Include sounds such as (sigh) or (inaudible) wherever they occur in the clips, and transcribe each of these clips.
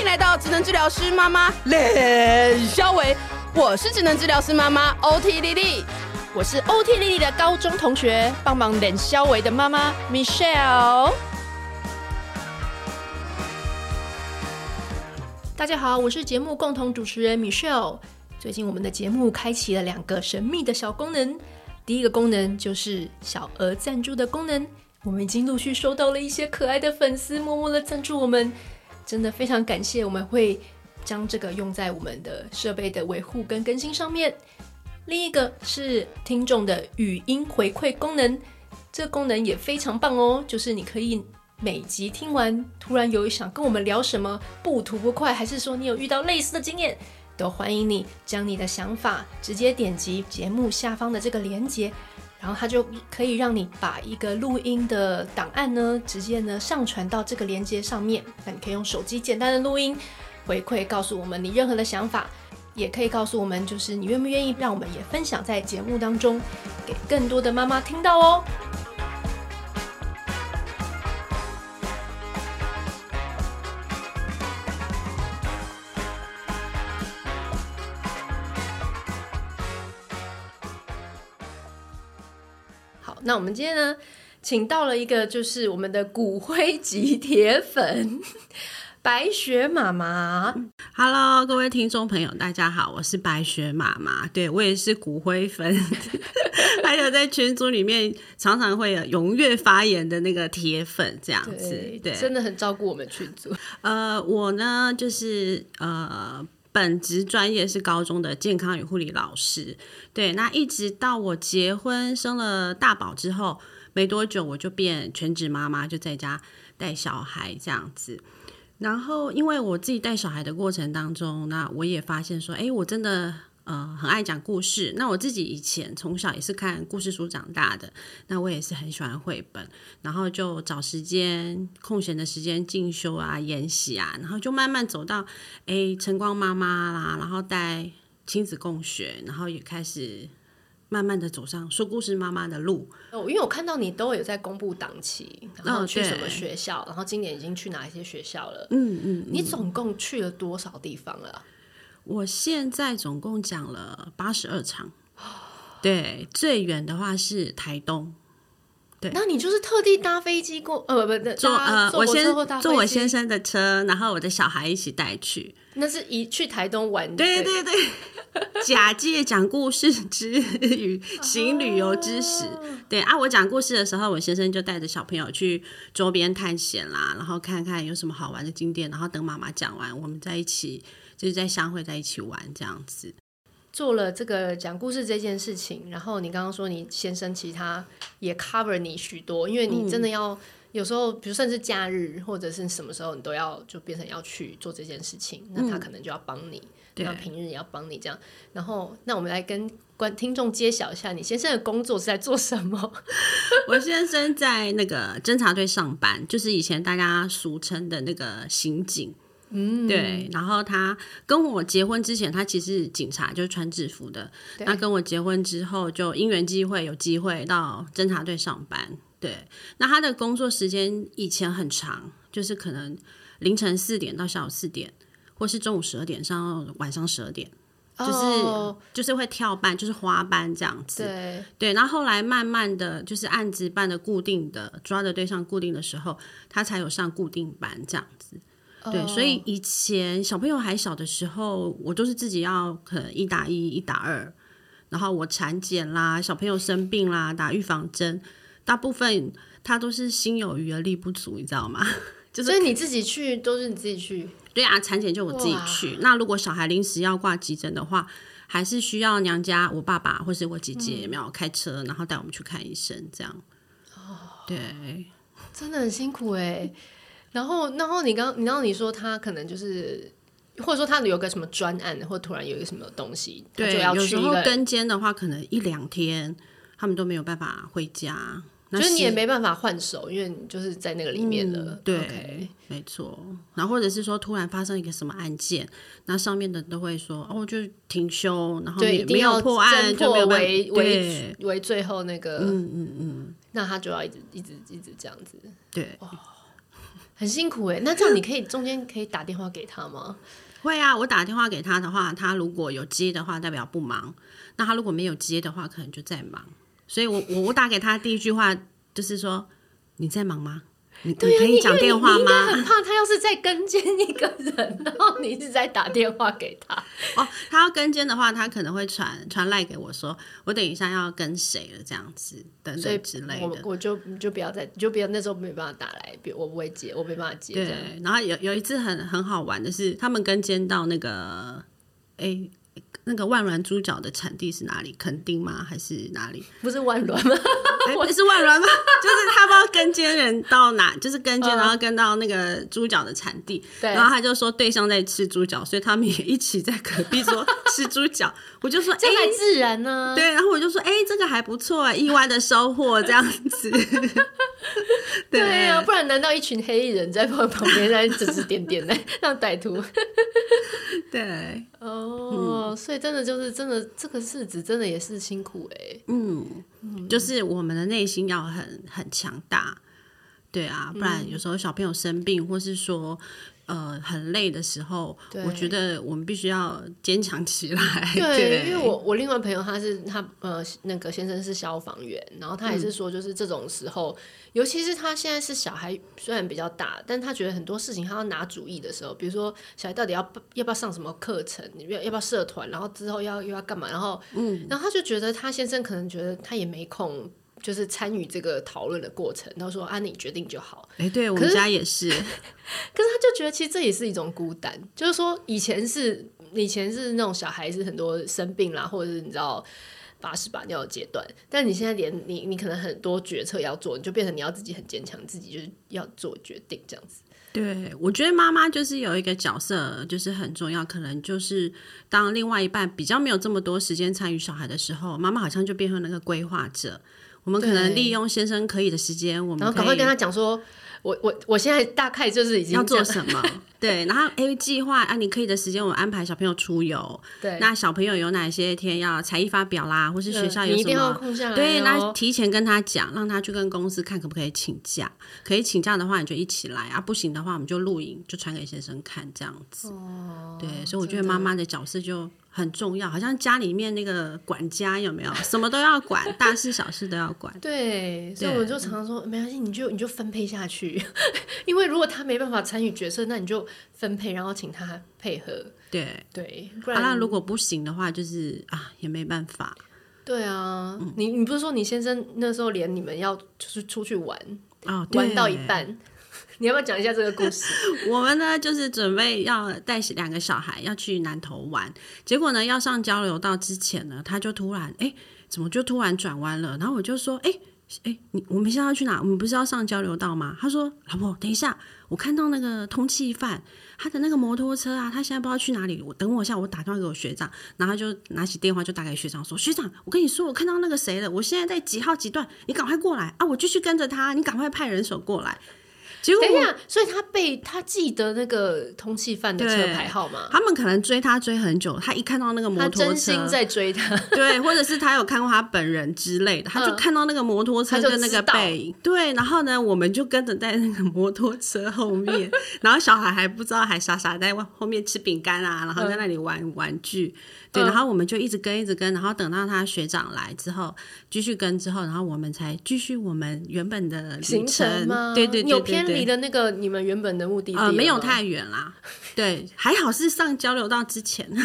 迎来到职能治疗师妈妈冷肖话，我是职能治疗师妈妈 OT 丽丽，我是 OT 丽丽的高中同学，帮忙冷肖话的妈妈 Michelle。大家好，我是节目共同主持人 Michelle。最近我们的节目开启了两个神秘的小功能，第一个功能就是小额赞助的功能。我们已经陆续收到了一些可爱的粉丝默默的赞助我们，真的非常感谢。我们会将这个用在我们的设备的维护跟更新上面。另一个是听众的语音回馈功能，这个功能也非常棒哦，就是你可以。每集听完，突然有想跟我们聊什么，不吐不快，还是说你有遇到类似的经验，都欢迎你将你的想法直接点击节目下方的这个连接，然后它就可以让你把一个录音的档案呢，直接呢上传到这个连接上面。那你可以用手机简单的录音回馈，告诉我们你任何的想法，也可以告诉我们，就是你愿不愿意让我们也分享在节目当中，给更多的妈妈听到哦。那我们今天呢，请到了一个就是我们的骨灰级铁粉 (laughs) 白雪妈妈。Hello，各位听众朋友，大家好，我是白雪妈妈。对，我也是骨灰粉，(laughs) 还有在群组里面常常会有踊跃发言的那个铁粉，这样子，对，对真的很照顾我们群组。呃，我呢就是呃。本职专业是高中的健康与护理老师，对，那一直到我结婚生了大宝之后，没多久我就变全职妈妈，就在家带小孩这样子。然后因为我自己带小孩的过程当中，那我也发现说，哎，我真的。呃，很爱讲故事。那我自己以前从小也是看故事书长大的，那我也是很喜欢绘本，然后就找时间空闲的时间进修啊、研习啊，然后就慢慢走到哎晨光妈妈啦，然后带亲子共学，然后也开始慢慢的走上说故事妈妈的路。哦，因为我看到你都有在公布档期，然后去什么学校，然后今年已经去哪一些学校了？嗯嗯，嗯，你总共去了多少地方了？我现在总共讲了八十二场，对，最远的话是台东，对，那你就是特地搭飞机过，呃，不不，坐呃，我先坐我先生的车，然后我的小孩一起带去，那是一去台东玩，对对对，假借讲故事之余行旅游之实，对啊，我讲故事的时候，我先生就带着小朋友去周边探险啦，然后看看有什么好玩的景点，然后等妈妈讲完，我们在一起。就是在相会在一起玩这样子，做了这个讲故事这件事情。然后你刚刚说你先生其他也 cover 你许多，因为你真的要、嗯、有时候，比如甚至假日或者是什么时候，你都要就变成要去做这件事情。那他可能就要帮你，那、嗯、平日也要帮你这样。然后，那我们来跟观听众揭晓一下，你先生的工作是在做什么？(laughs) 我先生在那个侦查队上班，就是以前大家俗称的那个刑警。嗯，对，然后他跟我结婚之前，他其实警察，就是穿制服的。那跟我结婚之后，就因缘机会有机会到侦查队上班。对，那他的工作时间以前很长，就是可能凌晨四点到下午四点，或是中午十二点上到晚上十二点，就是、oh. 就是会跳班，就是花班这样子。对对，然后后来慢慢的就是案子办的固定的，抓的对象固定的时候，他才有上固定班这样子。对，所以以前小朋友还小的时候，我都是自己要可能一打一、一打二，然后我产检啦，小朋友生病啦，打预防针，大部分他都是心有余而力不足，你知道吗？(laughs) 就是、所以你自己去都是你自己去？对啊，产检就我自己去。那如果小孩临时要挂急诊的话，还是需要娘家我爸爸或是我姐姐有没有开车，然后带我们去看医生这样。哦，对，真的很辛苦哎、欸。然后，然后你刚，然后你说他可能就是，或者说他有个什么专案，或突然有一个什么东西，对，就要去有时候跟监的话，可能一两天他们都没有办法回家，就是你也没办法换手，因为你就是在那个里面了。嗯、对没错。然后或者是说突然发生一个什么案件，那上面的都会说哦，就停休，然后也没有破案，就没为为为最后那个，嗯嗯嗯，那他就要一直一直一直这样子，对。哦很辛苦哎。那这样你可以中间可以打电话给他吗？(laughs) 会啊，我打电话给他的话，他如果有接的话，代表不忙；那他如果没有接的话，可能就在忙。所以我我我打给他第一句话就是说：“你在忙吗？”你可以讲电话吗？很怕他要是在跟监一个人，(laughs) 然后你一直在打电话给他。哦，他要跟监的话，他可能会传传赖给我说，我等一下要跟谁了，这样子等等之类的。我我就就不要再就不要那时候没办法打来，我不会接，我没办法接。对，然后有有一次很很好玩的是，他们跟监到那个哎。欸那个万峦猪脚的产地是哪里？垦丁吗？还是哪里？不是万峦吗？(laughs) 哎、欸，是万峦吗？(laughs) 就是他不知道跟监人到哪，就是跟监，然后跟到那个猪脚的产地，对，然后他就说对象在吃猪脚，所以他们也一起在隔壁说 (laughs) 吃猪脚。我就说，哎，自然呢、啊？对，然后我就说，哎、欸，这个还不错，意外的收获这样子。对呀、啊，不然难道一群黑衣人在旁旁边在指指点点呢让歹徒？对，哦、嗯，所以真的就是真的，这个日子真的也是辛苦哎、欸。嗯，就是我们的内心要很很强大，对啊，不然有时候小朋友生病，或是说。呃，很累的时候，我觉得我们必须要坚强起来。对，(laughs) 对，因为我我另外朋友他是他呃那个先生是消防员，然后他也是说，就是这种时候，嗯、尤其是他现在是小孩，虽然比较大，但他觉得很多事情他要拿主意的时候，比如说小孩到底要要不要上什么课程，要要不要社团，然后之后要又要干嘛，然后嗯，然后他就觉得他先生可能觉得他也没空。就是参与这个讨论的过程，他说：“啊，你决定就好。”哎，对我们家也是。(laughs) 可是他就觉得，其实这也是一种孤单。就是说，以前是以前是那种小孩是很多生病啦，或者是你知道把屎把尿的阶段，但你现在连你你可能很多决策要做，你就变成你要自己很坚强，自己就是要做决定这样子。对，我觉得妈妈就是有一个角色，就是很重要，可能就是当另外一半比较没有这么多时间参与小孩的时候，妈妈好像就变成那个规划者。我们可能利用先生可以的时间，我们然后赶快跟他讲说，我我我现在大概就是已经要做什么，(laughs) 对，然后 A 计划啊，你可以的时间，我安排小朋友出游，对，那小朋友有哪些天要才艺发表啦，或是学校有什么，对，那提前跟他讲，让他去跟公司看可不可以请假，可以请假的话，你就一起来啊，不行的话，我们就录影，就传给先生看这样子，哦，对，所以我觉得妈妈的角色就。很重要，好像家里面那个管家有没有？什么都要管，大事小事都要管。对，所以我就常常说，没关系，你就你就分配下去，(laughs) 因为如果他没办法参与决策，那你就分配，然后请他配合。对对，不然、啊、那如果不行的话，就是啊，也没办法。对啊，嗯、你你不是说你先生那时候连你们要就是出去玩哦，玩到一半。你要不要讲一下这个故事？(laughs) 我们呢，就是准备要带两个小孩要去南投玩，结果呢，要上交流道之前呢，他就突然，哎、怎么就突然转弯了？然后我就说，哎、欸，哎、你我们现在要去哪？我们不是要上交流道吗？他说，老婆，等一下，我看到那个通缉犯，他的那个摩托车啊，他现在不知道去哪里。我等我一下，我打电话给我学长，然后就拿起电话就打给学长说，学长，我跟你说，我看到那个谁了，我现在在几号几段，你赶快过来啊！我继续跟着他，你赶快派人手过来。结果等一下，所以他被他记得那个通缉犯的车牌号码。他们可能追他追很久，他一看到那个摩托车，他真心在追他。(laughs) 对，或者是他有看过他本人之类的，他就看到那个摩托车跟那个背影。对，然后呢，我们就跟着在那个摩托车后面，(laughs) 然后小孩还不知道，还傻傻在后面吃饼干啊，然后在那里玩玩具。对，然后我们就一直跟，一直跟，然后等到他学长来之后，继续跟之后，然后我们才继续我们原本的行程吗？对对对，对，有偏离的那个你们原本的目的地呃，没有太远啦。对，还好是上交流道之前。(laughs)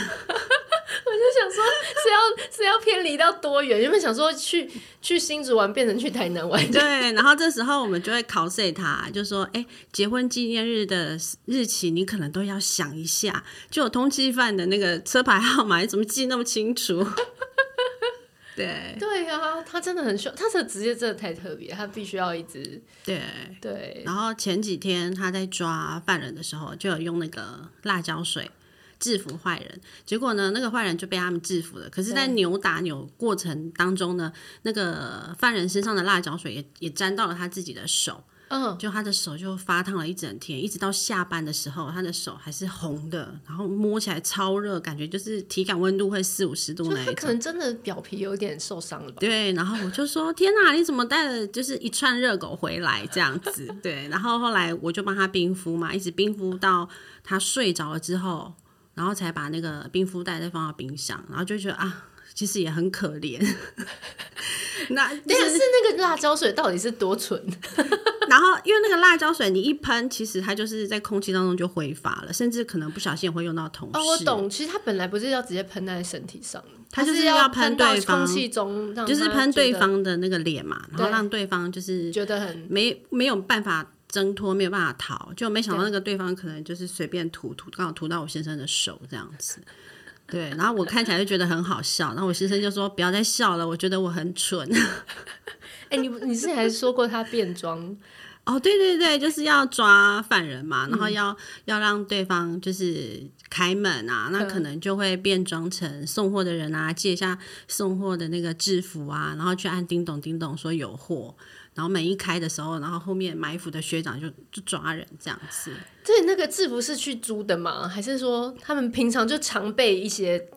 我就想说，是要是要偏离到多远？原本想说去去新竹玩，变成去台南玩？对，然后这时候我们就会考试他，就说：哎，结婚纪念日的日期你可能都要想一下。就有通缉犯的那个车牌号码，你怎么记那么清楚？(laughs) 对对啊，他真的很需要，他的职业真的太特别，他必须要一直对对。然后前几天他在抓犯人的时候，就有用那个辣椒水。制服坏人，结果呢，那个坏人就被他们制服了。可是，在扭打扭过程当中呢，那个犯人身上的辣椒水也也沾到了他自己的手。嗯，就他的手就发烫了一整天，一直到下班的时候，他的手还是红的，然后摸起来超热，感觉就是体感温度会四五十度那一种。可能真的表皮有点受伤了吧？对，然后我就说：“天哪，你怎么带了就是一串热狗回来这样子？”对，然后后来我就帮他冰敷嘛，一直冰敷到他睡着了之后，然后才把那个冰敷袋再放到冰箱，然后就觉得啊。其实也很可怜，(laughs) 那但、就是那个辣椒水到底是多纯？然后因为那个辣椒水你一喷，其实它就是在空气当中就挥发了，甚至可能不小心也会用到同事。哦，我懂，其实它本来不是要直接喷在身体上，它就是要喷对方，空气中就是喷对方的那个脸嘛，然后让对方就是觉得很没没有办法挣脱，没有办法逃，就没想到那个对方可能就是随便涂涂，刚好涂到我先生的手这样子。对，然后我看起来就觉得很好笑，然后我先生就说不要再笑了，我觉得我很蠢。哎、欸，你你之前还说过他变装哦，对对对，就是要抓犯人嘛，然后要、嗯、要让对方就是开门啊，那可能就会变装成送货的人啊，借一下送货的那个制服啊，然后去按叮咚叮咚说有货。然后门一开的时候，然后后面埋伏的学长就就抓人这样子。对，那个制服是去租的吗？还是说他们平常就常备一些？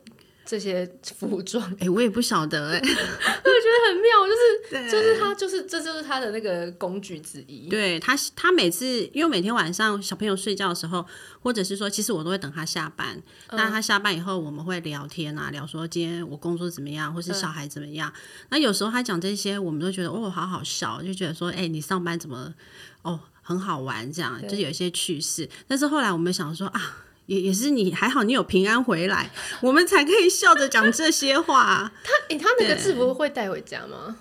这些服装，哎、欸，我也不晓得、欸，哎，(laughs) 我觉得很妙，就是 (laughs) 就是他就是这就是他的那个工具之一。对他，他每次因为每天晚上小朋友睡觉的时候，或者是说，其实我都会等他下班。那、嗯、他下班以后，我们会聊天啊，聊说今天我工作怎么样，或是小孩怎么样。嗯、那有时候他讲这些，我们都觉得哦，好好笑，就觉得说，哎、欸，你上班怎么哦很好玩，这样就有一些趣事。但是后来我们想说啊。也也是你还好，你有平安回来，我们才可以笑着讲这些话。(laughs) 他诶、欸，他那个制服会带回家吗？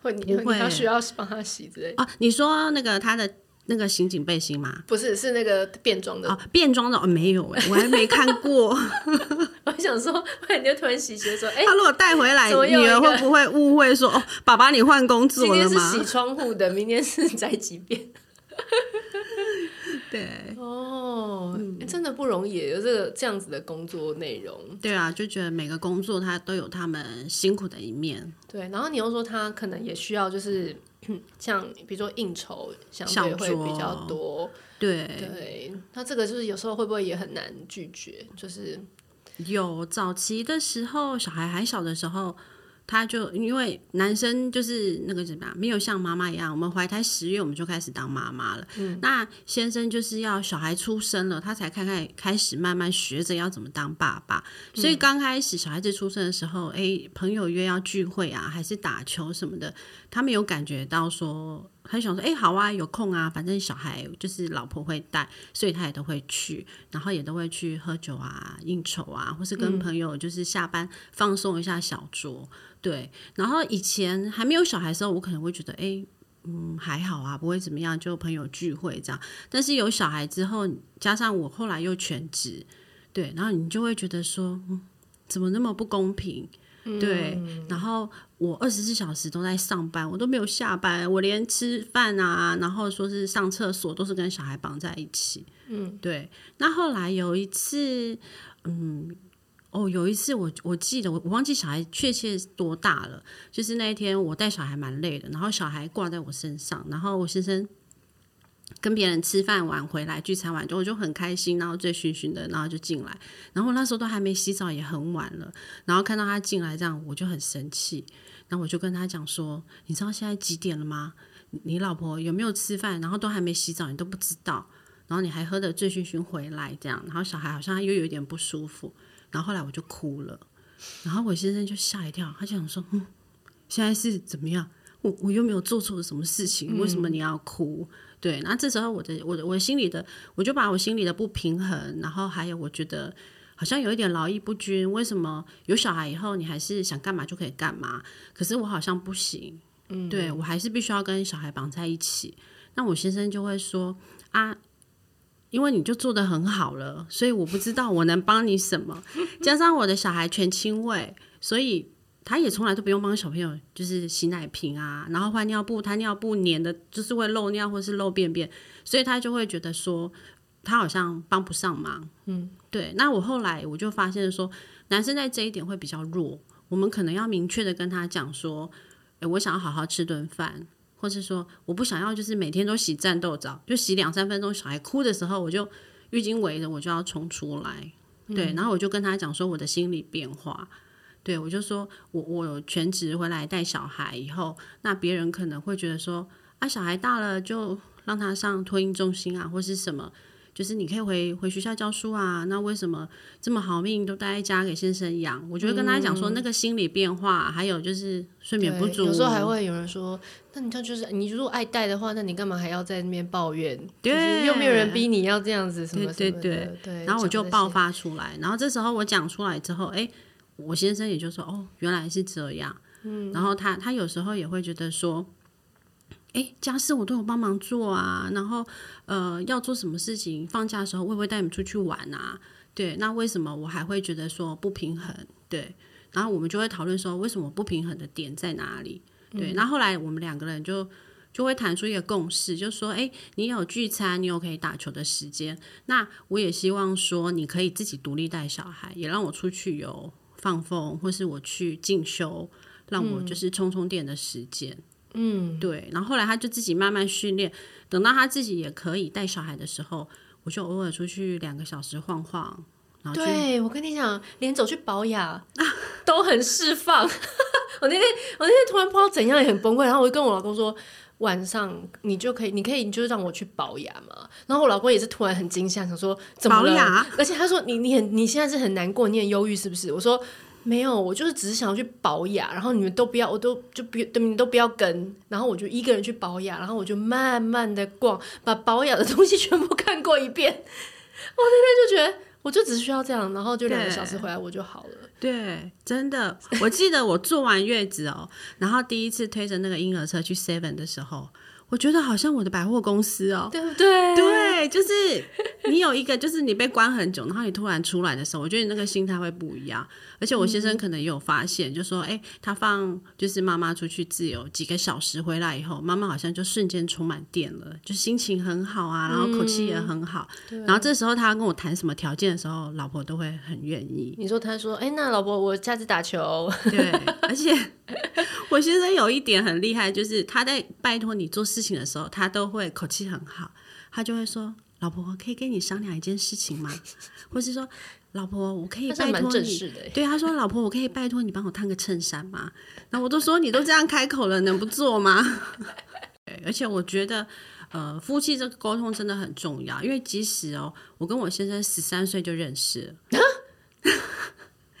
会，你会他需要帮他洗之类的。哦，你说那个他的那个刑警背心吗？不是，是那个便装的。哦，便装的哦，没有哎，我还没看过。(laughs) 我想说，你就突然洗鞋说，哎、欸，他如果带回来，女儿会不会误会说，哦，爸爸你换工作了吗？今天是洗窗户的，明天是宅急便。对哦、嗯欸，真的不容易，有这个这样子的工作内容。对啊，就觉得每个工作它都有他们辛苦的一面。对，然后你又说他可能也需要，就是 (clears throat) 像比如说应酬，相对会比较多。对对，那这个就是有时候会不会也很难拒绝？就是有早期的时候，小孩还小的时候。他就因为男生就是那个怎么样，没有像妈妈一样，我们怀胎十月我们就开始当妈妈了。嗯，那先生就是要小孩出生了，他才开开开始慢慢学着要怎么当爸爸。所以刚开始小孩子出生的时候，哎、欸，朋友约要聚会啊，还是打球什么的，他没有感觉到说，很想说，哎、好啊，有空啊，反正小孩就是老婆会带，所以他也都会去，然后也都会去喝酒啊、应酬啊，或是跟朋友就是下班放松一下小酌。对，然后以前还没有小孩的时候，我可能会觉得，哎，嗯，还好啊，不会怎么样，就朋友聚会这样。但是有小孩之后，加上我后来又全职，对，然后你就会觉得说，嗯，怎么那么不公平？对，嗯、然后我二十四小时都在上班，我都没有下班，我连吃饭啊，然后说是上厕所，都是跟小孩绑在一起。嗯，对。那后来有一次，嗯。哦，有一次我我记得我我忘记小孩确切多大了，就是那一天我带小孩蛮累的，然后小孩挂在我身上，然后我先生跟别人吃饭完回来聚餐完之后，我就很开心，然后醉醺醺的，然后就进来，然后那时候都还没洗澡，也很晚了，然后看到他进来这样，我就很生气，然后我就跟他讲说，你知道现在几点了吗？你老婆有没有吃饭？然后都还没洗澡，你都不知道，然后你还喝得醉醺醺回来这样，然后小孩好像又有一点不舒服。然后后来我就哭了，然后我先生就吓一跳，他就想说：“嗯，现在是怎么样？我我又没有做错什么事情，为什么你要哭？”嗯、对，那这时候我的我的我心里的，我就把我心里的不平衡，然后还有我觉得好像有一点劳逸不均，为什么有小孩以后你还是想干嘛就可以干嘛？可是我好像不行，嗯，对我还是必须要跟小孩绑在一起。那我先生就会说：“啊。”因为你就做的很好了，所以我不知道我能帮你什么。加上我的小孩全亲喂，所以他也从来都不用帮小朋友，就是洗奶瓶啊，然后换尿布，他尿布粘的就是会漏尿或是漏便便，所以他就会觉得说他好像帮不上忙。嗯，对。那我后来我就发现说，男生在这一点会比较弱，我们可能要明确的跟他讲说，诶，我想要好好吃顿饭。或是说我不想要，就是每天都洗战斗澡，就洗两三分钟，小孩哭的时候，我就浴巾围着，我就要冲出来。对，然后我就跟他讲说我的心理变化。对，我就说我我全职回来带小孩以后，那别人可能会觉得说啊，小孩大了就让他上托婴中心啊，或是什么。就是你可以回回学校教书啊，那为什么这么好命都待在家给先生养？我就会跟他讲说，那个心理变化，嗯、还有就是睡眠不足。有时候还会有人说，那你这就是你如果爱带的话，那你干嘛还要在那边抱怨？对，又没有人逼你要这样子什么什么的。对对对，对。然后我就爆发出来，然后这时候我讲出来之后，哎，我先生也就说，哦，原来是这样。嗯。然后他他有时候也会觉得说。哎，家事我都有帮忙做啊，然后呃，要做什么事情，放假的时候会不会带你们出去玩啊？对，那为什么我还会觉得说不平衡？对，然后我们就会讨论说，为什么不平衡的点在哪里？对，那、嗯、后，后来我们两个人就就会谈出一个共识，就说，哎，你有聚餐，你有可以打球的时间，那我也希望说你可以自己独立带小孩，也让我出去有放风，或是我去进修，让我就是充充电的时间。嗯嗯，对，然后后来他就自己慢慢训练，等到他自己也可以带小孩的时候，我就偶尔出去两个小时晃晃。然后对，我跟你讲，连走去保养都很释放。(laughs) 我那天我那天突然不知道怎样也很崩溃，然后我就跟我老公说，晚上你就可以，你可以，你就让我去保养嘛。然后我老公也是突然很惊吓，想说怎么了？而且他说你你很你现在是很难过，你很忧郁是不是？我说。没有，我就是只是想要去保养，然后你们都不要，我都就不，你们都不要跟，然后我就一个人去保养，然后我就慢慢的逛，把保养的东西全部看过一遍。我那天就觉得，我就只需要这样，然后就两个小时回来我就好了。对，真的，我记得我坐完月子哦，然后第一次推着那个婴儿车去 Seven 的时候。我觉得好像我的百货公司哦，对不对？对，就是你有一个，就是你被关很久，然后你突然出来的时候，我觉得你那个心态会不一样。而且我先生可能也有发现，嗯、就说：“哎，他放就是妈妈出去自由几个小时回来以后，妈妈好像就瞬间充满电了，就心情很好啊，然后口气也很好。嗯”然后这时候他跟我谈什么条件的时候，老婆都会很愿意。你说他说：“哎，那老婆，我下次打球。”对，而且我先生有一点很厉害，就是他在拜托你做事情的时候，他都会口气很好，他就会说：“老婆，可以跟你商量一件事情吗？” (laughs) 或是说：“老婆，我可以拜托你。”对，他说：“老婆，我可以拜托你帮我烫个衬衫吗？”那我都说：“你都这样开口了，能不做吗？” (laughs) 对，而且我觉得，呃，夫妻这个沟通真的很重要，因为即使哦，我跟我先生十三岁就认识了，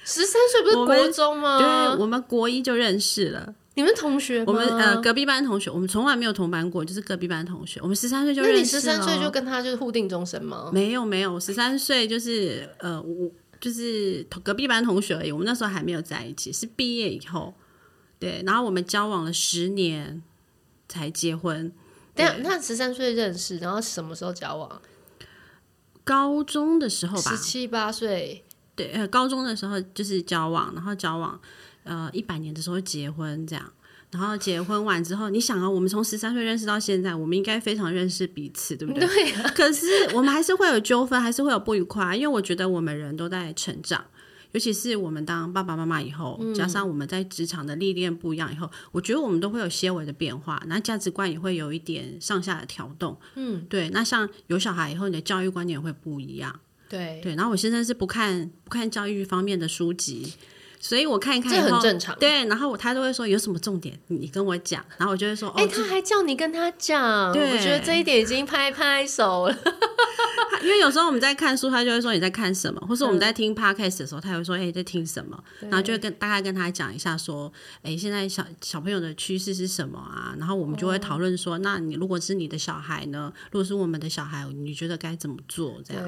十三岁不是 (laughs) 国中吗？对，我们国一就认识了。你们同学？我们呃隔壁班同学，我们从来没有同班过，就是隔壁班同学。我们十三岁就认识。那你十三岁就跟他就是互定终身吗？没有没有，十三岁就是呃我就是隔壁班同学而已。我们那时候还没有在一起，是毕业以后，对，然后我们交往了十年才结婚。对，那十三岁认识，然后什么时候交往？高中的时候吧，十七八岁。对，呃，高中的时候就是交往，然后交往。呃，一百年的时候结婚这样，然后结婚完之后，你想啊，我们从十三岁认识到现在，我们应该非常认识彼此，对不对？(laughs) 对啊。可是我们还是会有纠纷，还是会有不愉快，因为我觉得我们人都在成长，尤其是我们当爸爸妈妈以后，加上我们在职场的历练不一样以后，嗯，我觉得我们都会有些微的变化，那价值观也会有一点上下的调动。嗯，对。那像有小孩以后，你的教育观念会不一样。对对。然后我现在是不看不看教育方面的书籍。所以我看一看，这很正常。对，然后我他都会说有什么重点，你跟我讲。然后我就会说，哎、欸，他还叫你跟他讲。我觉得这一点已经拍拍手了。(laughs) 因为有时候我们在看书，他就会说你在看什么，或是我们在听 podcast 的时候，他会说，哎、欸，在听什么？然后就会跟大概跟他讲一下，说，哎、欸，现在小小朋友的趋势是什么啊？然后我们就会讨论说，那你如果是你的小孩呢？如果是我们的小孩，你觉得该怎么做？这样。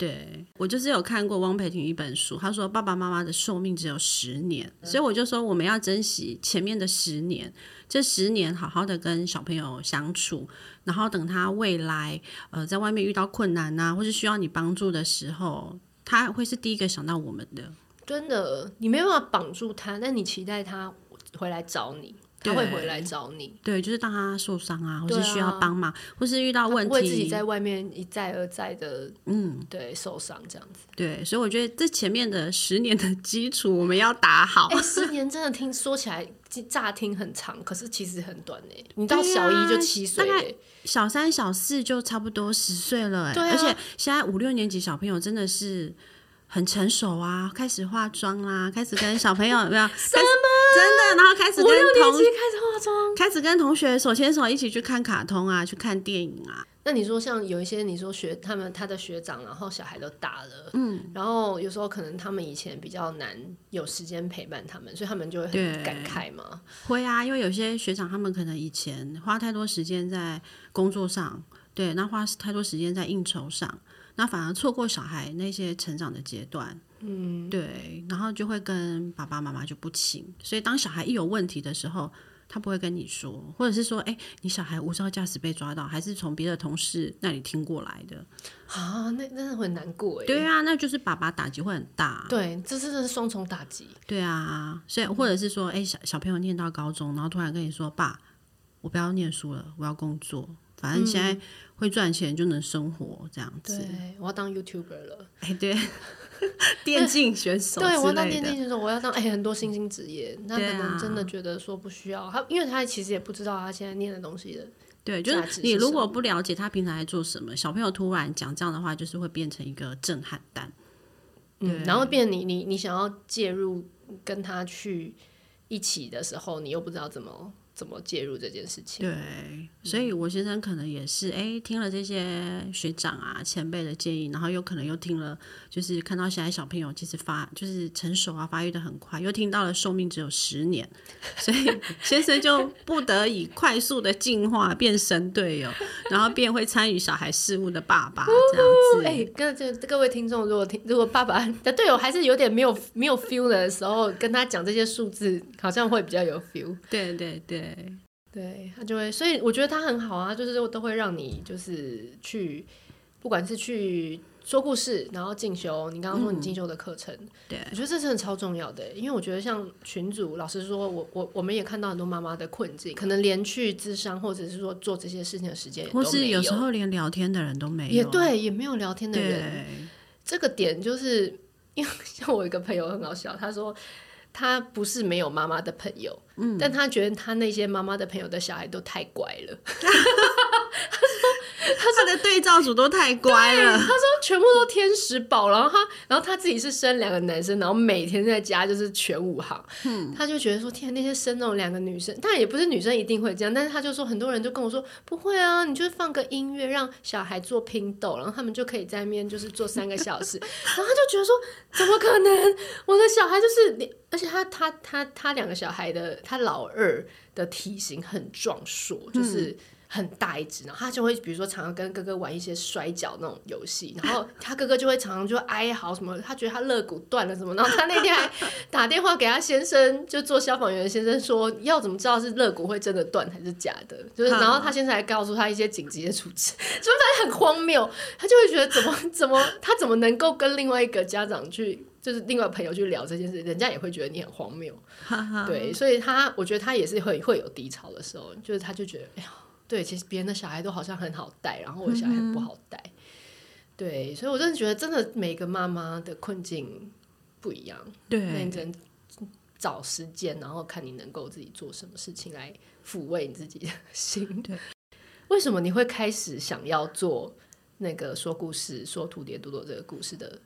对，我就是有看过汪培婷一本书，他说爸爸妈妈的寿命只有十年，所以我就说我们要珍惜前面的十年，这十年好好的跟小朋友相处，然后等他未来呃在外面遇到困难呐、啊，或是需要你帮助的时候，他会是第一个想到我们的。真的，你没办法绑住他，但你期待他回来找你。他会回来找你。对，就是当他受伤啊，或是需要帮忙，啊、或是遇到问题，会自己在外面一再而再的，嗯，对，受伤这样子。对，所以我觉得这前面的十年的基础我们要打好。哎、欸，十年真的听说起来乍听很长，可是其实很短呢。你到小一就七岁，大概小三、小四就差不多十岁了哎。对、啊，而且现在五六年级小朋友真的是。很成熟啊，开始化妆啦，开始跟小朋友有没有？(laughs) 什么？真的，然后开始跟同学开始化妆，开始跟同学手牵手一起去看卡通啊，去看电影啊。那你说像有一些你说学他们他的学长，然后小孩都大了，嗯，然后有时候可能他们以前比较难有时间陪伴他们，所以他们就会很感慨嘛。会啊，因为有些学长他们可能以前花太多时间在工作上，对，那花太多时间在应酬上。那反而错过小孩那些成长的阶段，嗯，对，然后就会跟爸爸妈妈就不亲，所以当小孩一有问题的时候，他不会跟你说，或者是说，哎，你小孩无照驾驶被抓到，还是从别的同事那里听过来的啊？那那会很难过哎。对啊，那就是爸爸打击会很大。对，这是这是双重打击。对啊，所以或者是说，哎，小小朋友念到高中，然后突然跟你说，爸，我不要念书了，我要工作。反正现在会赚钱就能生活这样子。对，我要当 YouTuber 了。哎，对，(laughs) 电竞选手。对，我要当电竞选手，我要当哎很多新兴职业。那可能真的觉得说不需要他，因为他其实也不知道他现在念的东西的。对，就是你如果不了解他平常在做什么，小朋友突然讲这样的话，就是会变成一个震撼弹。嗯，然后变成你你你想要介入跟他去一起的时候，你又不知道怎么。怎么介入这件事情？对，所以我先生可能也是，哎、欸，听了这些学长啊前辈的建议，然后又可能又听了，就是看到现在小朋友其实发就是成熟啊，发育的很快，又听到了寿命只有十年，所以 (laughs) 先生就不得已快速的进化变神队友，然后变会参与小孩事务的爸爸这样子。哎、欸，跟这各位听众，如果听如果爸爸的队友还是有点没有没有 feel 的时候，跟他讲这些数字，好像会比较有 feel。对对对。对，他就会，所以我觉得他很好啊，就是都会让你就是去，不管是去说故事，然后进修。你刚刚说你进修的课程，嗯、对，我觉得这真的超重要的，因为我觉得像群主，老实说，我我我们也看到很多妈妈的困境，可能连去智商或者是说做这些事情的时间或是有时候连聊天的人都没有，也对，也没有聊天的人。这个点就是因为 (laughs) 像我一个朋友很好笑，他说。他不是没有妈妈的朋友，但他觉得他那些妈妈的朋友的小孩都太乖了。(laughs) (laughs) 他的对照组都太乖了。他说全部都天使宝，然后他，然后他自己是生两个男生，然后每天在家就是全武行。嗯，他就觉得说天，那些生那种两个女生，当然也不是女生一定会这样，但是他就说很多人就跟我说不会啊，你就是放个音乐让小孩做拼斗，然后他们就可以在那边就是做三个小时。(laughs) 然后他就觉得说怎么可能？我的小孩就是，而且他他他他两个小孩的他老二的体型很壮硕，就是。嗯很大一只，然后他就会比如说常常跟哥哥玩一些摔跤那种游戏，然后他哥哥就会常常就哀嚎什么，他觉得他肋骨断了什么，然后他那天还打电话给他先生，就做消防员的先生说，要怎么知道是肋骨会真的断还是假的？就是然后他现在还告诉他一些紧急的处置，就发现很荒谬，他就会觉得怎么怎么他怎么能够跟另外一个家长去，就是另外朋友去聊这件事，人家也会觉得你很荒谬，对，所以他我觉得他也是会会有低潮的时候，就是他就觉得哎呀。对，其实别人的小孩都好像很好带，然后我的小孩很不好带。嗯、对，所以我真的觉得，真的每个妈妈的困境不一样。对，那你只能找时间，然后看你能够自己做什么事情来抚慰你自己的心。对，为什么你会开始想要做那个说故事、说蝴蝶朵朵这个故事的？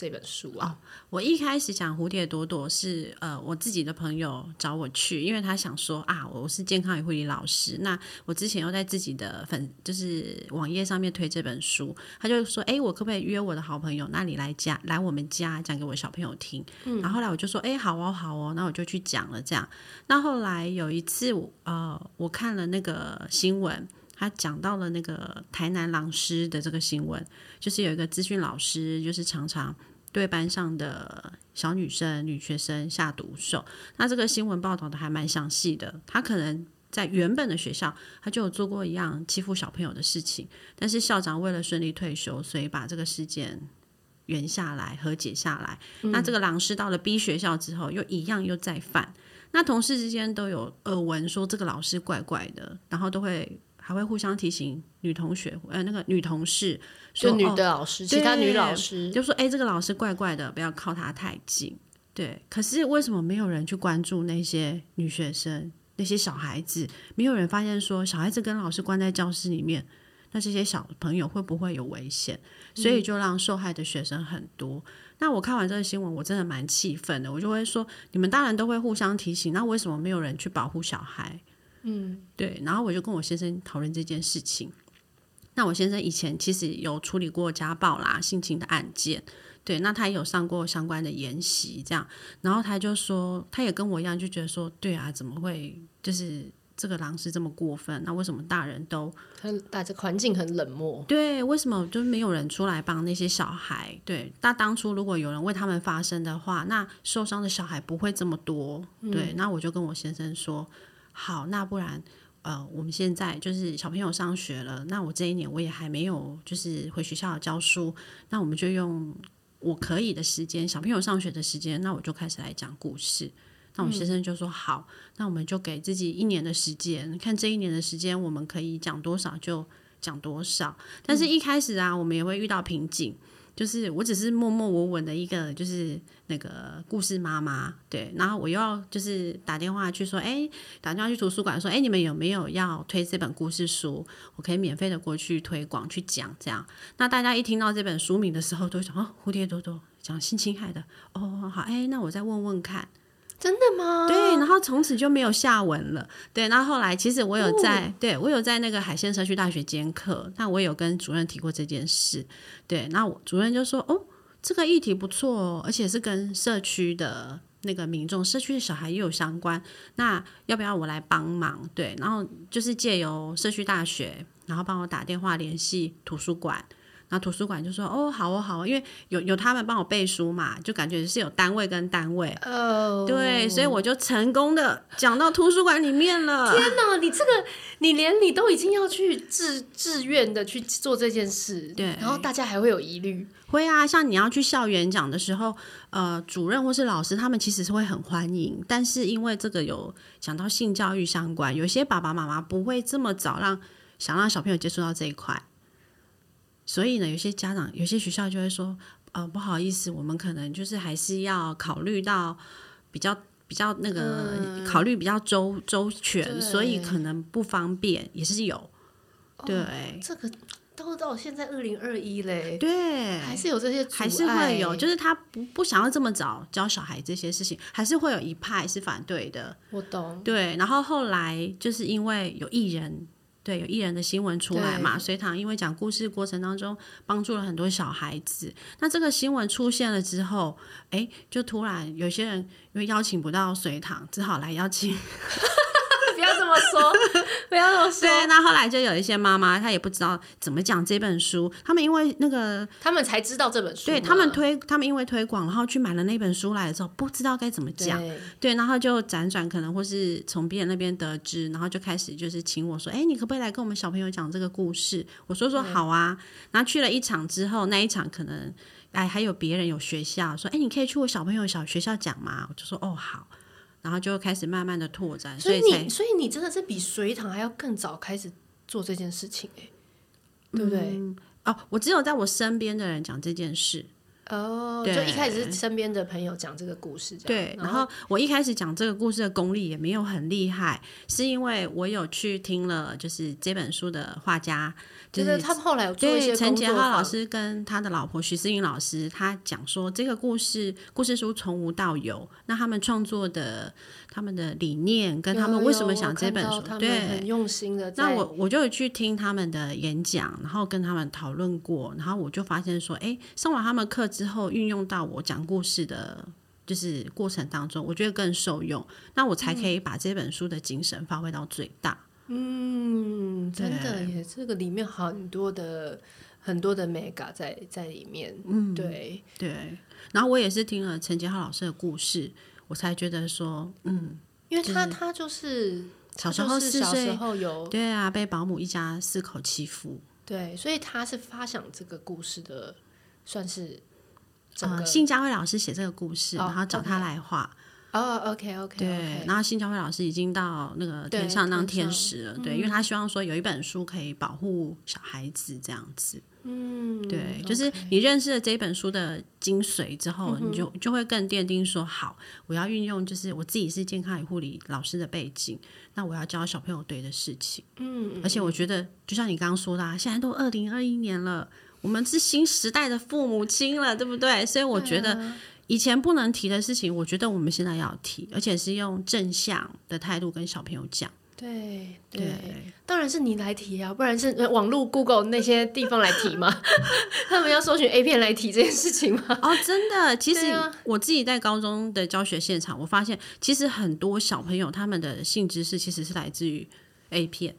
这本书啊，哦，我一开始讲蝴蝶朵朵是呃我自己的朋友找我去，因为他想说啊，我是健康与护理老师，那我之前又在自己的粉就是网页上面推这本书，他就说，哎，我可不可以约我的好朋友那里来家来我们家讲给我小朋友听？嗯，然后后来我就说，哎，好哦，好哦，那我就去讲了这样。那后来有一次，呃，我看了那个新闻。他讲到了那个台南狼师的这个新闻，就是有一个资讯老师，就是常常对班上的小女生、女学生下毒手。那这个新闻报道的还蛮详细的。他可能在原本的学校，他就有做过一样欺负小朋友的事情，但是校长为了顺利退休，所以把这个事件圆下来、和解下来。嗯、那这个狼师到了 B 学校之后，又一样又再犯。那同事之间都有耳闻说这个老师怪怪的，然后都会还会互相提醒女同学，呃，那个女同事说，就女的老师，哦、其他女老师就说，哎，这个老师怪怪的，不要靠他太近。对，可是为什么没有人去关注那些女学生、那些小孩子？没有人发现说，小孩子跟老师关在教室里面。那这些小朋友会不会有危险？所以就让受害的学生很多。嗯、那我看完这个新闻，我真的蛮气愤的。我就会说，你们当然都会互相提醒，那为什么没有人去保护小孩？嗯，对。然后我就跟我先生讨论这件事情。那我先生以前其实有处理过家暴啦、性侵的案件，对。那他也有上过相关的研习，这样。然后他就说，他也跟我一样，就觉得说，对啊，怎么会就是。这个狼是这么过分，那为什么大人都很大？这环境很冷漠。对，为什么就没有人出来帮那些小孩？对，那当初如果有人为他们发声的话，那受伤的小孩不会这么多。嗯、对，那我就跟我先生说，好，那不然呃，我们现在就是小朋友上学了，那我这一年我也还没有就是回学校教书，那我们就用我可以的时间，小朋友上学的时间，那我就开始来讲故事。那我们先生就说好，那我们就给自己一年的时间，看这一年的时间我们可以讲多少就讲多少。但是一开始啊，我们也会遇到瓶颈，就是我只是默默无闻的一个，就是那个故事妈妈，对。然后我又要就是打电话去说，哎，打电话去图书馆说，哎，你们有没有要推这本故事书？我可以免费的过去推广去讲这样。那大家一听到这本书名的时候，都会想哦，蝴蝶多多讲性侵害的哦，好，哎，那我再问问看。真的吗？对，然后从此就没有下文了。对，那后后来其实我有在，哦、对我有在那个海鲜社区大学兼课，那我有跟主任提过这件事。对，那我主任就说：“哦，这个议题不错哦，而且是跟社区的那个民众、社区的小孩也有相关。那要不要我来帮忙？”对，然后就是借由社区大学，然后帮我打电话联系图书馆。然后图书馆就说：“哦，好哦，好哦，因为有有他们帮我背书嘛，就感觉是有单位跟单位。哦，对，所以我就成功的讲到图书馆里面了。天哪，你这个你连你都已经要去自自愿的去做这件事，对，然后大家还会有疑虑？会啊，像你要去校园讲的时候，呃，主任或是老师他们其实是会很欢迎，但是因为这个有讲到性教育相关，有些爸爸妈妈不会这么早让想让小朋友接触到这一块。”所以呢，有些家长、有些学校就会说，呃，不好意思，我们可能就是还是要考虑到比较比较那个，嗯、考虑比较周周全，所以可能不方便，也是有。哦、对，这个都到现在二零二一嘞，对，还是有这些，还是会有，就是他不不想要这么早教小孩这些事情，还是会有一派是反对的。我懂。对，然后后来就是因为有艺人。对，有艺人的新闻出来嘛？隋唐因为讲故事过程当中帮助了很多小孩子，那这个新闻出现了之后，哎，就突然有些人因为邀请不到隋唐，只好来邀请。不要这么说，(laughs) 不要这么说。对，那后来就有一些妈妈，她也不知道怎么讲这本书。他们因为那个，他们才知道这本书。对他们推，他们因为推广，然后去买了那本书来的时候，不知道该怎么讲。对，对，然后就辗转可能或是从别人那边得知，然后就开始就是请我说：“哎，你可不可以来跟我们小朋友讲这个故事？”我说：“说好啊。”然后去了一场之后，那一场可能哎还有别人有学校说：“哎，你可以去我小朋友小学校讲吗？”我就说：“哦，好。”然后就开始慢慢的拓展，所以你所以你真的是比隋唐还要更早开始做这件事情哎、欸，对不对？嗯、哦，我只有在我身边的人讲这件事。哦，对就一开始是身边的朋友讲这个故事，对。然后我一开始讲这个故事的功力也没有很厉害，是因为我有去听了，就是这本书的画家，就是他们后来有做一些陈杰浩老师跟他的老婆徐思颖老师，他讲说这个故事故事书从无到有，那他们创作的。他们的理念跟他们为什么想这本书，对，很用心的。那我我就有去听他们的演讲，然后跟他们讨论过，然后我就发现说，哎，上完他们课之后，运用到我讲故事的，就是过程当中，我觉得更受用。那我才可以把这本书的精神发挥到最大。嗯，真的耶，这个里面很多的很多的 mega 在在里面。嗯，对对。然后我也是听了陈杰浩老师的故事。我才觉得说，嗯，因为他他就是小时候四岁时候有对啊，被保姆一家四口欺负，对，所以他是发想这个故事的，算是呃，信佳慧老师写这个故事，然后找他来画，哦、oh,，OK OK，对。然后新教会老师已经到那个天上当天使了，对，对，因为他希望说有一本书可以保护小孩子这样子。嗯，对，就是你认识了这本书的精髓之后，嗯、你就就会更奠定说，好，我要运用就是我自己是健康与护理老师的背景，那我要教小朋友对的事情。嗯，而且我觉得，就像你刚刚说的，啊，现在都二零二一年了，我们是新时代的父母亲了，对不对？所以我觉得以前不能提的事情，我觉得我们现在要提，而且是用正向的态度跟小朋友讲。对对，对，当然是你来提啊，不然是网络 Google 那些地方来提吗？(laughs) 他们要搜寻 A 片来提这件事情吗？哦，真的，(laughs) 其实我自己在高中的教学现场，我发现其实很多小朋友他们的性知识其实是来自于 A 片，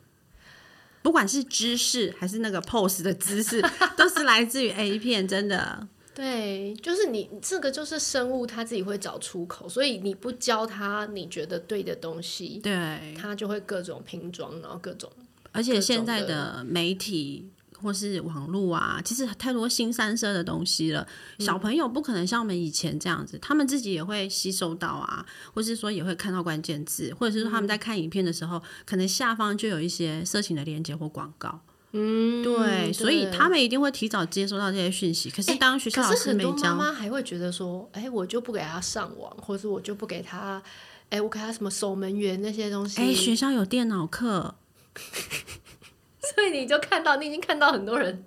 不管是知识还是那个 pose 的姿势，(laughs) 都是来自于 A 片，真的。对，就是你这个就是生物，它自己会找出口，所以你不教它你觉得对的东西，对，它就会各种拼装，然后各种。而且现在的媒体或是网络啊，其实太多新三色的东西了。小朋友不可能像我们以前这样子，他们自己也会吸收到啊，或是说也会看到关键字，或者是说他们在看影片的时候，可能下方就有一些色情的链接或广告。嗯，对，所以他们一定会提早接收到这些讯息。可是当学校老师没教，妈妈还会觉得说，哎，我就不给他上网，或者我就不给他，哎，我给他什么守门员那些东西。哎，学校有电脑课，所以你就看到，你已经看到很多人。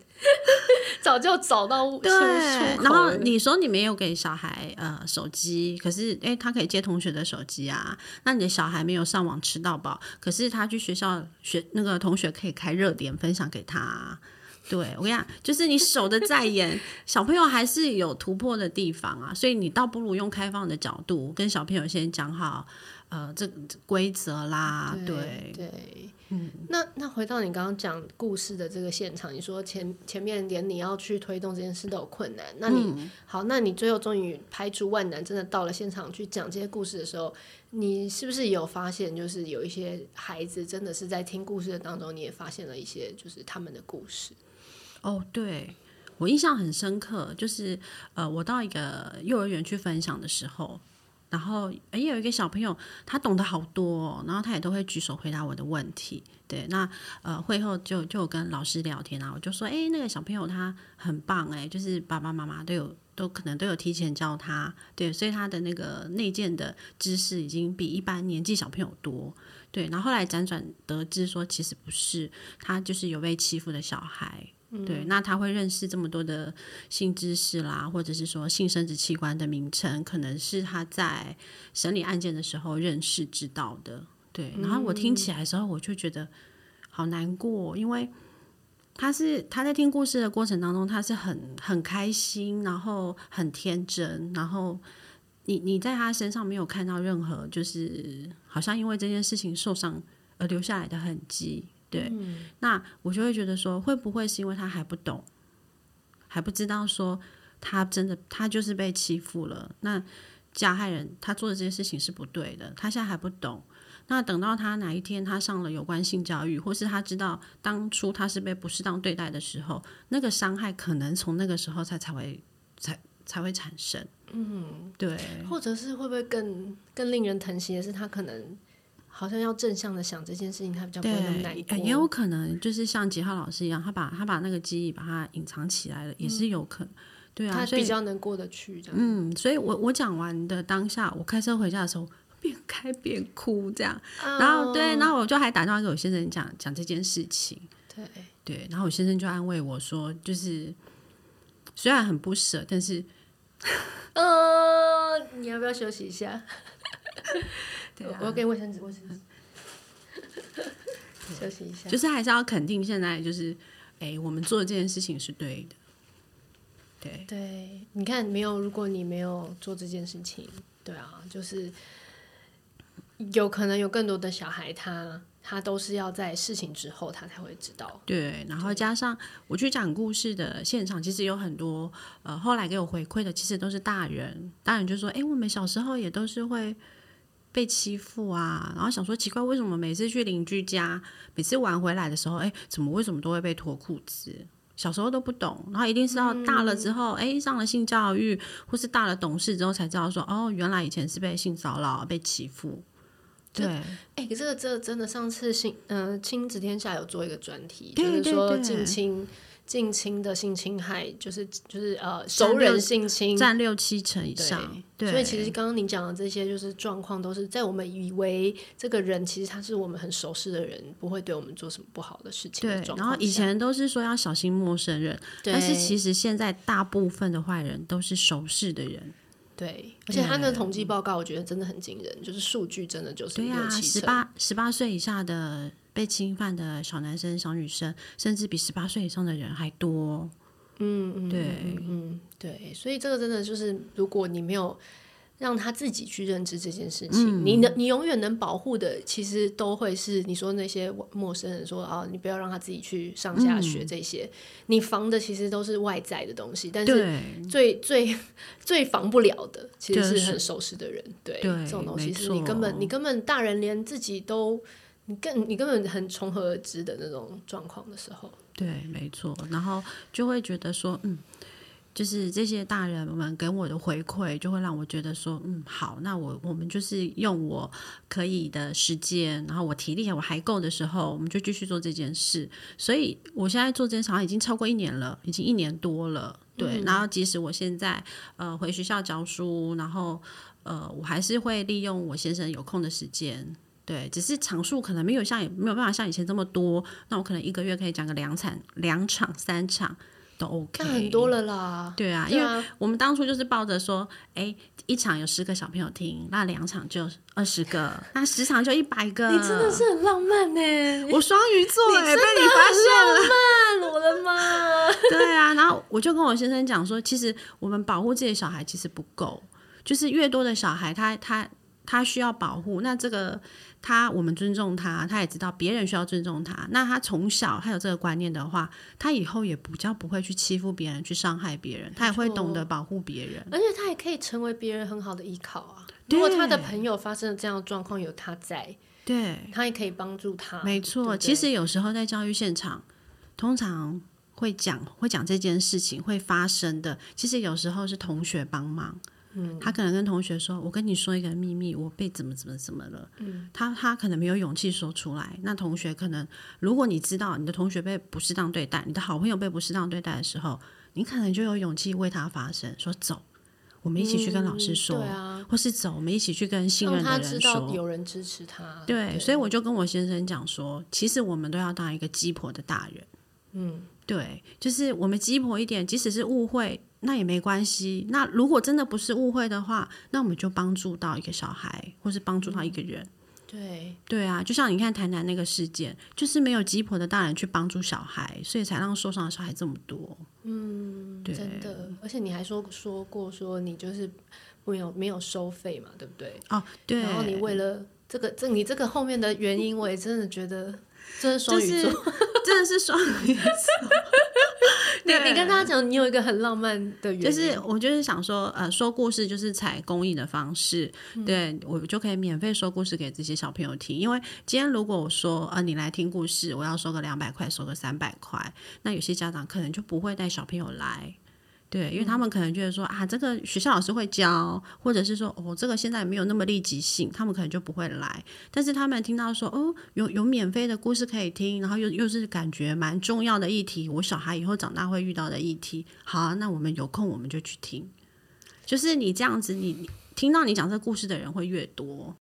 早就找到出对，然后你说你没有给小孩呃手机，可是哎，他可以接同学的手机啊。那你的小孩没有上网吃到饱，可是他去学校学那个同学可以开热点分享给他啊。对，我跟你讲，就是你守得再严，小朋友还是有突破的地方啊。所以你倒不如用开放的角度跟小朋友先讲好。呃，这规则啦，对对，对，嗯，那那回到你刚刚讲故事的这个现场，你说前前面连你要去推动这件事都有困难，那你、嗯、好，那你最后终于排除万难，真的到了现场去讲这些故事的时候，你是不是也有发现，就是有一些孩子真的是在听故事的当中，你也发现了一些就是他们的故事？哦，对，我印象很深刻，就是呃，我到一个幼儿园去分享的时候。然后，哎，有一个小朋友，他懂得好多哦，然后他也都会举手回答我的问题。对，那呃，会后就就跟老师聊天啊，我就说，哎，那个小朋友他很棒，哎，就是爸爸妈妈都有都可能都有提前教他，对，所以他的那个内建的知识已经比一般年纪小朋友多。对，然后后来辗转得知说，其实不是，他就是有被欺负的小孩。对，那他会认识这么多的性知识啦，或者是说性生殖器官的名称，可能是他在审理案件的时候认识知道的。对，然后我听起来的时候，我就觉得好难过，因为他是他在听故事的过程当中，他是很很开心，然后很天真，然后你你在他身上没有看到任何就是好像因为这件事情受伤而留下来的痕迹。对，那我就会觉得说，会不会是因为他还不懂，还不知道说他真的他就是被欺负了？那加害人他做的这些事情是不对的，他现在还不懂。那等到他哪一天他上了有关性教育，或是他知道当初他是被不适当对待的时候，那个伤害可能从那个时候才才会才才会产生。嗯，对，或者是会不会更更令人疼惜的是，他可能。好像要正向的想这件事情，他比较不会那么难过。也有可能就是像杰浩老师一样，他把他把那个记忆把它隐藏起来了，嗯，也是有可能。对啊，他比较能过得去这样。嗯，所以我我讲完的当下，我开车回家的时候，边开边哭这样。哦、然后对，然后我就还打电话给我先生讲讲这件事情。对对，然后我先生就安慰我说，就是虽然很不舍，但是，呃，你要不要休息一下？(laughs) 对啊，我要给卫生纸，卫生纸。(laughs) 休息一下，就是还是要肯定现在就是，哎、欸，我们做的这件事情是对的。对对，你看，没有，如果你没有做这件事情，对啊，就是有可能有更多的小孩他，他他都是要在事情之后他才会知道。对，然后加上我去讲故事的现场，其实有很多呃，后来给我回馈的，其实都是大人，大人就说，哎、欸，我们小时候也都是会。被欺负啊，然后想说奇怪，为什么每次去邻居家，每次玩回来的时候，哎，怎么为什么都会被脱裤子？小时候都不懂，然后一定是到大了之后，哎、嗯，上了性教育或是大了懂事之后才知道说，哦，原来以前是被性骚扰、被欺负。对，哎，这个这个真的，上次性呃亲子天下有做一个专题，就是说近亲。近亲的性侵害就是就是呃熟人性侵占六七成以上，对，所以其实刚刚您讲的这些就是状况，都是在我们以为这个人其实他是我们很熟悉的人，不会对我们做什么不好的事情。对，然后以前都是说要小心陌生人，但是其实现在大部分的坏人都是熟识的人。对，而且他的统计报告我觉得真的很惊人，就是数据真的就是六七成，十八十八岁以下的。被侵犯的小男生、小女生，甚至比十八岁以上的人还多。嗯嗯，对，嗯对，所以这个真的就是，如果你没有让他自己去认知这件事情，嗯、你能，你永远能保护的，其实都会是你说那些陌生人说啊，你不要让他自己去上下学这些，嗯、你防的其实都是外在的东西，但是最最最防不了的，其实是很熟识的人。对，对这种东西是你根本你根本大人连自己都。你根你根本很从何而知的那种状况的时候，对，没错，然后就会觉得说，嗯，就是这些大人们给我的回馈，就会让我觉得说，嗯，好，那我我们就是用我可以的时间，然后我体力我还够的时候，我们就继续做这件事。所以我现在做这件事好像已经超过一年了，已经一年多了，对。嗯、然后即使我现在呃回学校教书，然后呃我还是会利用我先生有空的时间。对，只是场数可能没有像也没有办法像以前这么多，那我可能一个月可以讲个两场、两场、三场都 OK，那很多了啦。对啊，对啊，因为我们当初就是抱着说，哎，一场有十个小朋友听，那两场就二十个，(laughs) 那十场就一百个。你真的是很浪漫呢，我双鱼座哎，被你发现了，浪漫，我的妈！(laughs) 对啊，然后我就跟我先生讲说，其实我们保护这些小孩其实不够，就是越多的小孩，他他他需要保护，那这个。他，我们尊重他，他也知道别人需要尊重他。那他从小他有这个观念的话，他以后也比较不会去欺负别人，去伤害别人。他也会懂得保护别人，而且他也可以成为别人很好的依靠啊。如果他的朋友发生了这样的状况，有他在，对，他也可以帮助他。没错，对对，其实有时候在教育现场，通常会讲会讲这件事情会发生的，其实有时候是同学帮忙。嗯，他可能跟同学说：“我跟你说一个秘密，我被怎么怎么怎么了。”嗯，他他可能没有勇气说出来。那同学可能，如果你知道你的同学被不适当对待，你的好朋友被不适当对待的时候，你可能就有勇气为他发声，说：“走，我们一起去跟老师说，嗯对啊、或是走，我们一起去跟信任的人说。”他知道有人支持他。对，对，所以我就跟我先生讲说：“其实我们都要当一个鸡婆的大人。”嗯，对，就是我们鸡婆一点，即使是误会。那也没关系。那如果真的不是误会的话，那我们就帮助到一个小孩，或是帮助到一个人。嗯、对对啊，就像你看台南那个事件，就是没有鸡婆的大人去帮助小孩，所以才让受伤的小孩这么多。嗯，对，真的。而且你还说说过说你就是没有没有收费嘛，对不对？哦，对。然后你为了这个这你这个后面的原因，我也真的觉得这是双鱼座，就是、真的是双鱼座。(laughs) 你你跟他讲，你有一个很浪漫的原因，就是我就是想说，呃，说故事就是采公益的方式，嗯、对我就可以免费说故事给这些小朋友听。因为今天如果我说，呃，你来听故事，我要收个两百块，收个三百块，那有些家长可能就不会带小朋友来。对，因为他们可能觉得说啊，这个学校老师会教，或者是说哦，这个现在没有那么立即性，他们可能就不会来。但是他们听到说哦，有有免费的故事可以听，然后又又是感觉蛮重要的议题，我小孩以后长大会遇到的议题，好啊，那我们有空我们就去听。就是你这样子，你听到你讲这个故事的人会越多。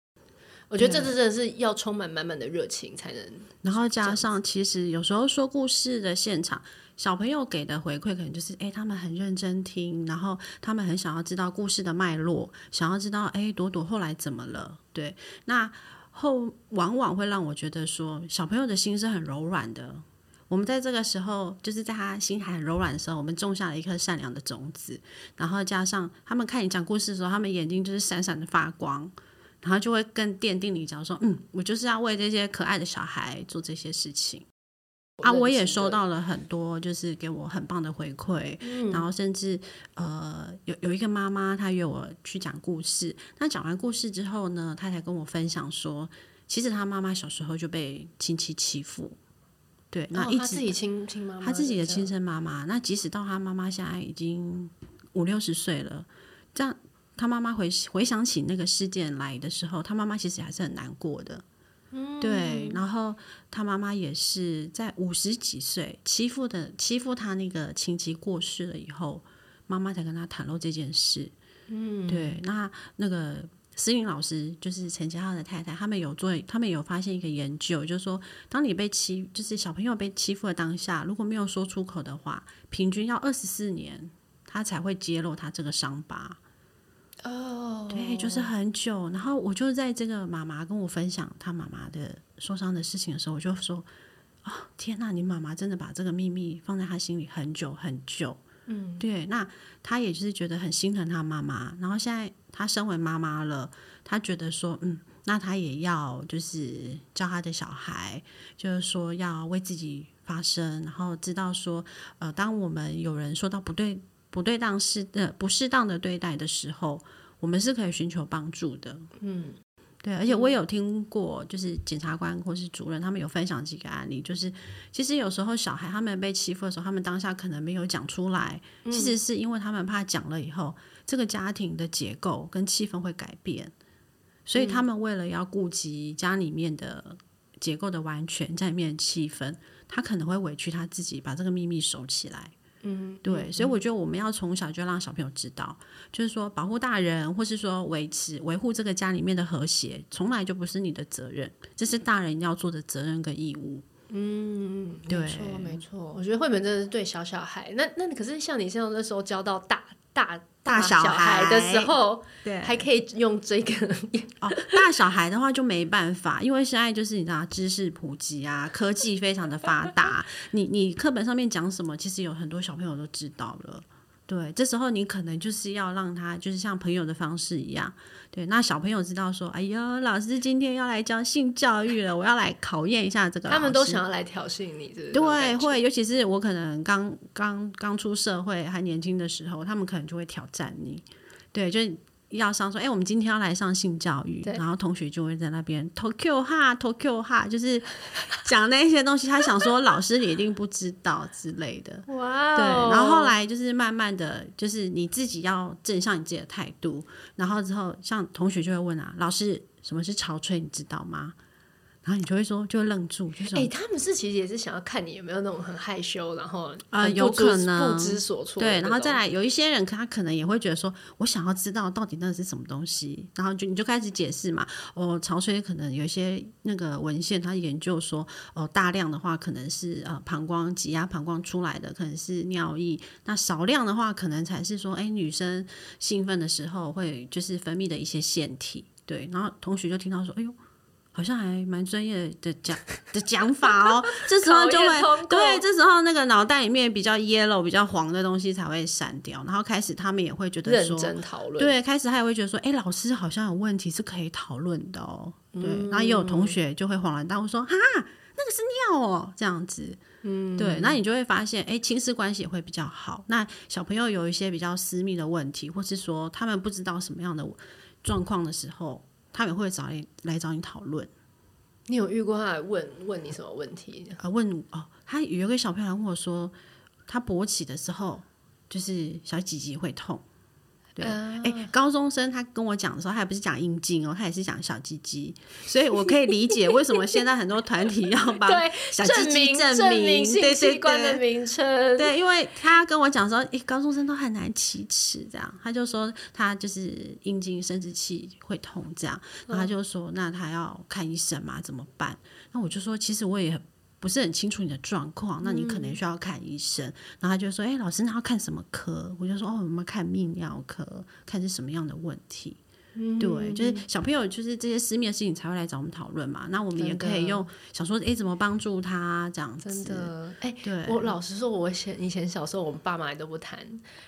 我觉得这真的是要充满满满的热情才能。然后加上，其实有时候说故事的现场。小朋友给的回馈可能就是，哎，他们很认真听，然后他们很想要知道故事的脉络，想要知道，哎，朵朵后来怎么了？对，那后往往会让我觉得说，小朋友的心是很柔软的。我们在这个时候，就是在他心还很柔软的时候，我们种下了一颗善良的种子，然后加上他们看你讲故事的时候，他们眼睛就是闪闪的发光，然后就会更奠定你讲说，嗯，我就是要为这些可爱的小孩做这些事情。啊，我也收到了很多，就是给我很棒的回馈，嗯、然后甚至呃，有有一个妈妈，她约我去讲故事。那讲完故事之后呢，她才跟我分享说，其实她妈妈小时候就被亲戚欺负，对，那一直、哦、自己亲亲妈妈，她自己的亲生妈妈。那即使到她妈妈现在已经五六十岁了，这样她妈妈回回想起那个事件来的时候，她妈妈其实还是很难过的。嗯，对。然后他妈妈也是在五十几岁欺负的欺负他那个亲戚过世了以后，妈妈才跟他袒露这件事。嗯，对。那那个。思芸老师就是陈嘉浩的太太，他们有做，他们有发现一个研究，就是说，当你被欺，就是小朋友被欺负的当下，如果没有说出口的话，平均要二十四年，他才会揭露他这个伤疤。哦，对，就是很久。然后我就在这个妈妈跟我分享她妈妈的受伤的事情的时候，我就说：“哦，天哪，你妈妈真的把这个秘密放在她心里很久很久。”嗯，对，那她也就是觉得很心疼她妈妈，然后现在她身为妈妈了，她觉得说，嗯，那她也要就是教她的小孩，就是说要为自己发声，然后知道说，呃，当我们有人说到不对、不对当是呃、不适当的对待的时候，我们是可以寻求帮助的。嗯。对，而且我有听过，就是检察官或是主任，他们有分享几个案例，就是其实有时候小孩他们被欺负的时候，他们当下可能没有讲出来，其实是因为他们怕讲了以后，这个家庭的结构跟气氛会改变，所以他们为了要顾及家里面的结构的完全，家里面的气氛，他可能会委屈他自己，把这个秘密收起来。嗯，对，所以我觉得我们要从小就让小朋友知道，就是说保护大人，或是说维持维护这个家里面的和谐，从来就不是你的责任，这是大人要做的责任跟义务。嗯，对，没错，没错。我觉得绘本真的是对小小孩，那那可是像你像那时候教到大大。大小孩的时候，对，还可以用这个哦。(laughs) 大小孩的话就没办法，因为现在就是你知道，知识普及啊，(laughs) 科技非常的发达。你你课本上面讲什么，其实有很多小朋友都知道了。对，这时候你可能就是要让他，就是像朋友的方式一样。对，那小朋友知道说，哎呀，老师今天要来教性教育了，我要来考验一下这个。他们都想要来挑衅你，对？对，会，尤其是我可能刚刚刚出社会还年轻的时候，他们可能就会挑战你。对，就。要上说，哎、欸，我们今天要来上性教育，然后同学就会在那边 Tokyo 哈 Tokyo 哈，就是讲那些东西。他想说老师你一定不知道之类的，哇、哦，对。然后后来就是慢慢的就是你自己要正向你自己的态度，然后之后像同学就会问啊，老师什么是潮吹，你知道吗？然后你就会说，就会愣住，就是哎、欸，他们是其实也是想要看你有没有那种很害羞，然后啊、呃，有可能不知所措。对，然后再来有一些人，他可能也会觉得说，我想要知道到底那是什么东西，然后就你就开始解释嘛。哦，潮水可能有一些那个文献，他研究说，哦，大量的话可能是呃膀胱挤压膀胱出来的，可能是尿液；那少量的话，可能才是说，哎，女生兴奋的时候会就是分泌的一些腺体。对，然后同学就听到说，哎呦。好像还蛮专业的讲的讲法哦，(laughs) 这时候就会对，这时候那个脑袋里面比较 yellow、比较黄的东西才会闪掉，然后开始他们也会觉得说，认真讨论，对，开始他也会觉得说，哎，老师好像有问题是可以讨论的哦，对，嗯、然后也有同学就会恍然大悟说，哈，那个是尿哦，这样子，嗯，对，那你就会发现，哎，亲子关系也会比较好。那小朋友有一些比较私密的问题，或是说他们不知道什么样的状况的时候。他也会找你来找你讨论。你有遇过他来问问你什么问题？啊，问哦，他有一个小朋友来问我说，他勃起的时候，就是小鸡鸡会痛。对，哎、uh, 欸，高中生他跟我讲的时候，他也不是讲阴茎哦，他也是讲小鸡鸡，所以我可以理解为什么现在很多团体要把小鸡鸡证，证明性器官的名称。对，因为他跟我讲说，哎、欸，高中生都很难启齿，这样，他就说他就是阴茎生殖器会痛，这样，然后他就说，那他要看医生嘛，怎么办？那我就说，其实我也很。不是很清楚你的状况，那你可能需要看医生。嗯、然后他就说：“哎、欸，老师，那要看什么科？”我就说：“哦，我们看泌尿科，看是什么样的问题。嗯”对，就是小朋友，就是这些私密的事情才会来找我们讨论嘛。那我们也可以用想说：“哎、欸，怎么帮助他？”这样子。真的，哎、我老实说，我以前以前小时候，我们爸妈也都不谈，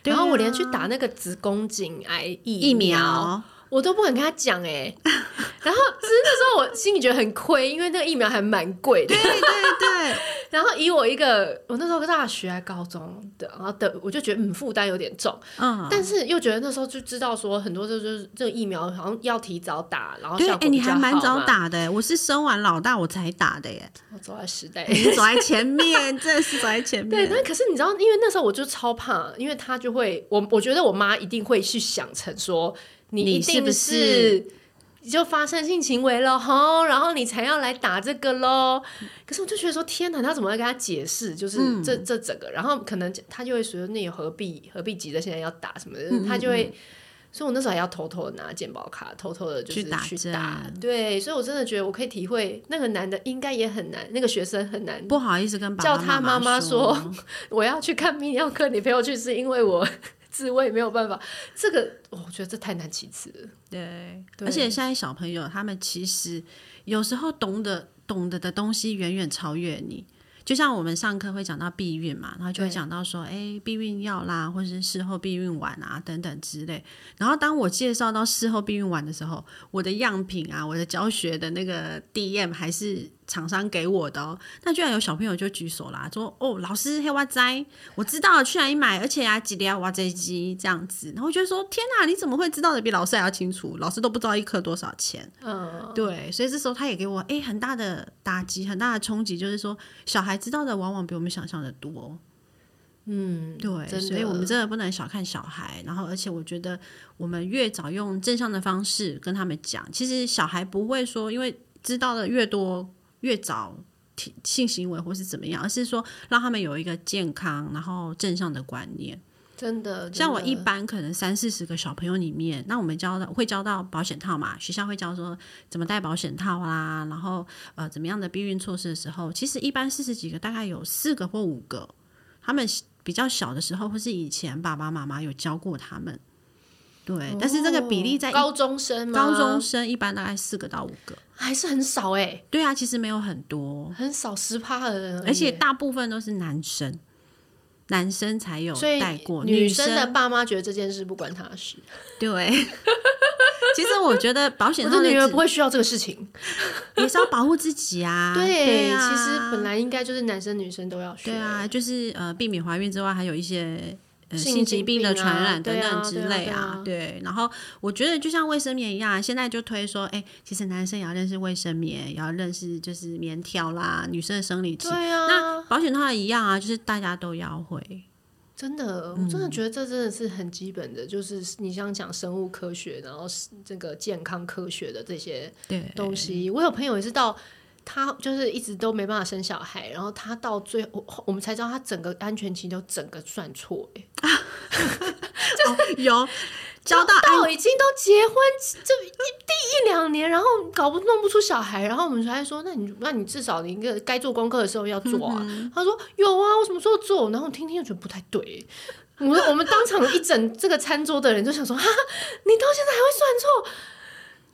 然后我连去打那个子宫颈癌疫苗。疫苗我都不敢跟他讲哎、欸，(laughs) 然后其实那时候我心里觉得很亏，因为那个疫苗还蛮贵的。对对对。然后以我一个，我那时候大学还高中的，然后的我就觉得嗯负担有点重，嗯，但是又觉得那时候就知道说很多就是这个疫苗好像要提早打，然后效果比较好。对，哎，你还蛮早打的，我是生完老大我才打的耶。我走在时代，你走在前面，真的是走在前面。对，但可是你知道，因为那时候我就超怕，因为他就会，我我觉得我妈一定会去想成说你一定是。你就发生性行为了哈，然后你才要来打这个喽。可是我就觉得说，天哪，他怎么来跟他解释？就是这、嗯、这整个，然后可能他就会说，那你何必何必急着现在要打什么的？嗯、他就会，所以我那时候还要偷偷的拿健保卡，偷偷的就是去打。去打对，所以我真的觉得我可以体会，那个男的应该也很难，那个学生很难，不好意思跟爸爸叫他妈妈说，(laughs) 我要去看泌尿科，你陪我去是因为我。自慰没有办法，这个我觉得这太难启齿了。对，对，而且现在小朋友他们其实有时候懂得懂得的东西远远超越你。就像我们上课会讲到避孕嘛，然后就会讲到说，哎，避孕药啦，或者是事后避孕丸啊等等之类。然后当我介绍到事后避孕丸的时候，我的样品啊，我的教学的那个 DM 还是厂商给我的哦。那居然有小朋友就举手啦，说，哦，老师黑哇哉，我知道了去哪里买，而且啊几粒哇这鸡这样子。然后我就说，天哪，你怎么会知道的比老师还要清楚？老师都不知道一颗多少钱。嗯，对，所以这时候他也给我哎很大的打击，很大的冲击，就是说小孩。知道的往往比我们想象的多，嗯，对，所以我们真的不能小看小孩。然后，而且我觉得我们越早用正向的方式跟他们讲，其实小孩不会说，因为知道的越多，越早性行为或是怎么样，而是说让他们有一个健康然后正向的观念。真的，真的像我一般可能三四十个小朋友里面，那我们教到会教到保险套嘛？学校会教说怎么戴保险套啦，然后呃怎么样的避孕措施的时候，其实一般四十几个大概有四个或五个，他们比较小的时候或是以前爸爸妈妈有教过他们，对，哦、但是这个比例在高中生，高中生一般大概四个到五个，还是很少哎、欸。对啊，其实没有很多，很少十趴的人，而且大部分都是男生。男生才有带过，女生的爸妈觉得这件事不关他的事。对，(laughs) 其实我觉得保险我的女儿不会需要这个事情，也是要保护自己啊。(laughs) 对，其实本来应该就是男生女生都要学。对啊，就是呃，避免怀孕之外，还有一些。性疾病的传染等等之类啊，对。然后我觉得就像卫生棉一样，现在就推说，哎，其实男生也要认识卫生棉，也要认识就是棉条啦，女生的生理期。对啊。那保险套一样啊，就是大家都要会。真的，我真的觉得这真的是很基本的，就是你像讲生物科学，然后这个健康科学的这些东西。我有朋友也是到。他就是一直都没办法生小孩，然后他到最后，我们才知道他整个安全期都整个算错哎，(laughs) 就有交到到已经都结婚这一第一两年，然后搞不弄不出小孩，然后我们才说，那你那你至少你一个该做功课的时候要做啊。嗯、他说有啊，我什么时候做？然后听听又觉得不太对，(laughs) 我们我们当场一整这个餐桌的人就想说，哈，你到现在还会算错？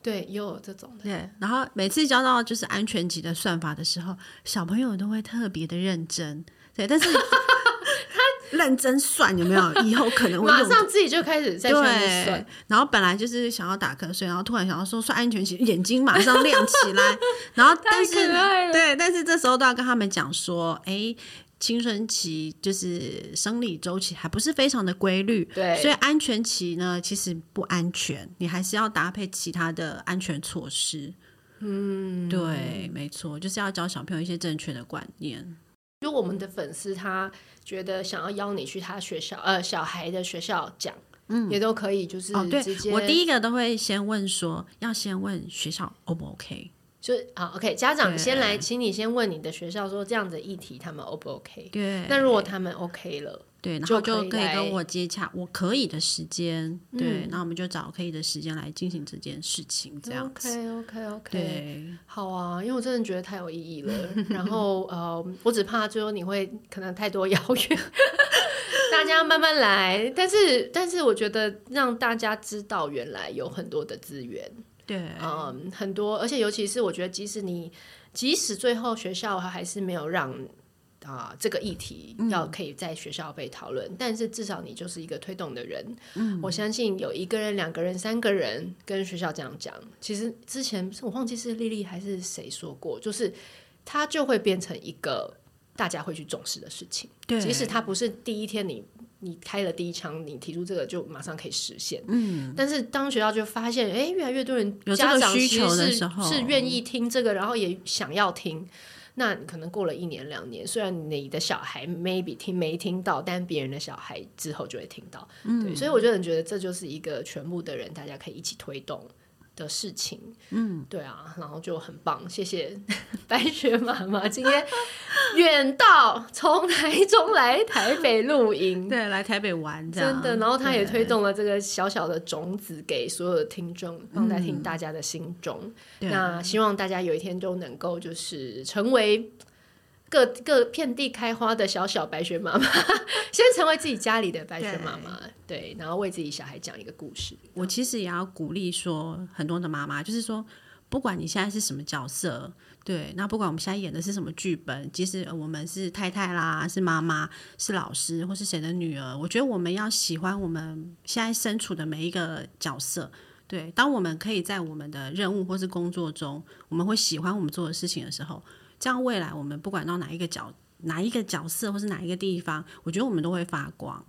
对，也有这种的。对，然后每次教到就是安全级的算法的时候，小朋友都会特别的认真。对，但是 (laughs) 他认真算有没有？以后可能会马上自己就开始在算。对，然后本来就是想要打瞌睡，然后突然想要说算安全期，眼睛马上亮起来。然后但是对，但是这时候都要跟他们讲说，哎。青春期就是生理周期还不是非常的规律，对，所以安全期呢其实不安全，你还是要搭配其他的安全措施。嗯，对，没错，就是要教小朋友一些正确的观念。如果我们的粉丝他觉得想要邀你去他学校，呃，小孩的学校讲，嗯，也都可以，就是。哦，对，我第一个都会先问说，要先问学校 O 不 OK。就好，OK，家长先来，请你先问你的学校说这样的议题他们 O 不 OK？对，那如果他们 OK 了，对，然后就可以跟我接洽我可以的时间，对，那我们就找可以的时间来进行这件事情，这样子。OK，OK，OK，对，好啊，因为我真的觉得太有意义了。然后呃，我只怕最后你会可能太多邀约，(laughs) 大家慢慢来。但是但是我觉得让大家知道原来有很多的资源。对，嗯，很多，而且尤其是我觉得，即使你即使最后学校还是没有让啊、呃，这个议题要可以在学校被讨论，嗯、但是至少你就是一个推动的人。嗯，我相信有一个人、两个人、三个人跟学校这样讲，其实之前我忘记是丽丽还是谁说过，就是它就会变成一个大家会去重视的事情。对，即使它不是第一天你你开了第一枪，你提出这个就马上可以实现。嗯，但是当学校就发现，哎，越来越多人有家长需求的时候，是愿意听这个，然后也想要听。那可能过了一年两年，虽然你的小孩 maybe 听没听到，但别人的小孩之后就会听到。嗯，对，所以我就很觉得这就是一个全部的人大家可以一起推动的事情，嗯，对啊，然后就很棒，谢谢 (laughs) 白雪妈妈今天远道从台中来台北露营，(laughs) 对，来台北玩，真的，然后她也推动了这个小小的种子给所有的听众，放在听大家的心中，嗯，那希望大家有一天都能够就是成为。各各遍地开花的小小白雪妈妈，先成为自己家里的白雪妈妈，对，对，然后为自己小孩讲一个故事。我其实也要鼓励说，很多的妈妈，就是说，不管你现在是什么角色，对，那不管我们现在演的是什么剧本，即使我们是太太啦，是妈妈，是老师，或是谁的女儿，我觉得我们要喜欢我们现在身处的每一个角色。对，当我们可以在我们的任务或是工作中，我们会喜欢我们做的事情的时候。这样未来我们不管到哪一个角哪一个角色或是哪一个地方，我觉得我们都会发光。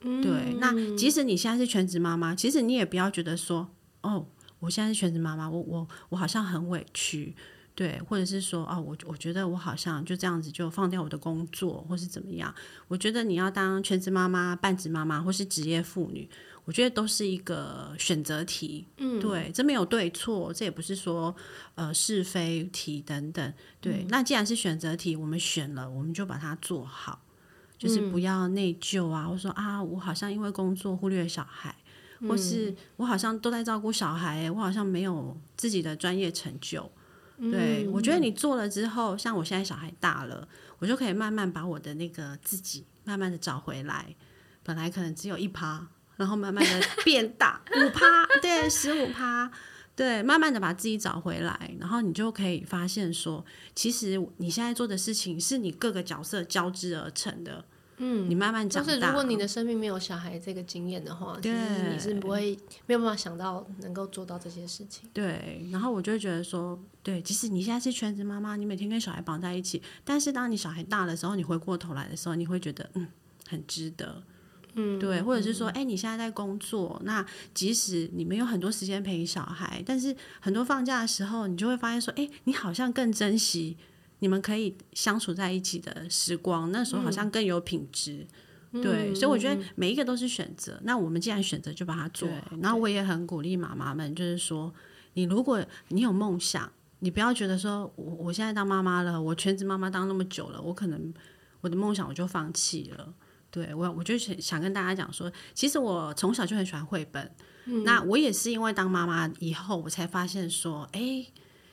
嗯、对，那即使你现在是全职妈妈，其实你也不要觉得说，哦，我现在是全职妈妈，我我我好像很委屈，对，或者是说，哦，我我觉得我好像就这样子就放掉我的工作，或是怎么样？我觉得你要当全职妈妈、半职妈妈或是职业妇女。我觉得都是一个选择题，嗯，对，这没有对错，这也不是说呃是非题等等，对。嗯、那既然是选择题，我们选了，我们就把它做好，就是不要内疚啊，我说啊，我好像因为工作忽略小孩，嗯、或是我好像都在照顾小孩，我好像没有自己的专业成就。对，嗯、我觉得你做了之后，像我现在小孩大了，我就可以慢慢把我的那个自己慢慢的找回来，本来可能只有一趴。然后慢慢的变大五趴，对，十五趴，对，慢慢的把自己找回来，然后你就可以发现说，其实你现在做的事情是你各个角色交织而成的。嗯，你慢慢长大。就是如果你的生命没有小孩这个经验的话，对，其实你是不会没有办法想到能够做到这些事情。对，然后我就会觉得说，对，即使你现在是全职妈妈，你每天跟小孩绑在一起，但是当你小孩大的时候，你回过头来的时候，你会觉得，嗯，很值得。嗯，对，或者是说，哎、欸，你现在在工作，那即使你们有很多时间陪小孩，但是很多放假的时候，你就会发现说，哎、欸，你好像更珍惜你们可以相处在一起的时光，那时候好像更有品质。嗯、对，所以我觉得每一个都是选择。那我们既然选择，就把它做。然后我也很鼓励妈妈们，就是说，你如果你有梦想，你不要觉得说我我现在当妈妈了，我全职妈妈当那么久了，我可能我的梦想我就放弃了。对我，我就想想跟大家讲说，其实我从小就很喜欢绘本。嗯、那我也是因为当妈妈以后，我才发现说，哎，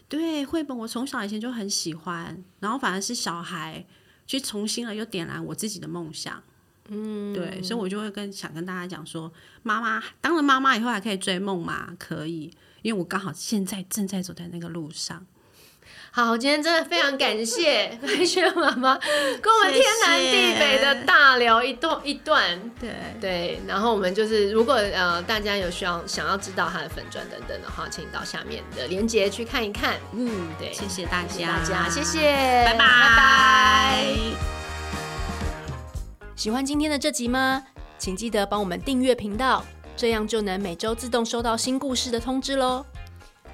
对，绘本我从小以前就很喜欢，然后反而是小孩去重新了又点燃我自己的梦想。嗯，对，所以我就会跟想跟大家讲说，妈妈当了妈妈以后还可以追梦吗？可以，因为我刚好现在正在走在那个路上。好，今天真的非常感谢白雪妈妈 (laughs) 跟我们天南地北的大聊一段一段，对对，然后我们就是如果呃大家有需要想要知道她的粉专等等的话，请到下面的链接去看一看。嗯，对，谢谢大家，谢谢大家，谢谢，拜拜拜拜。喜欢今天的这集吗？请记得帮我们订阅频道，这样就能每周自动收到新故事的通知喽。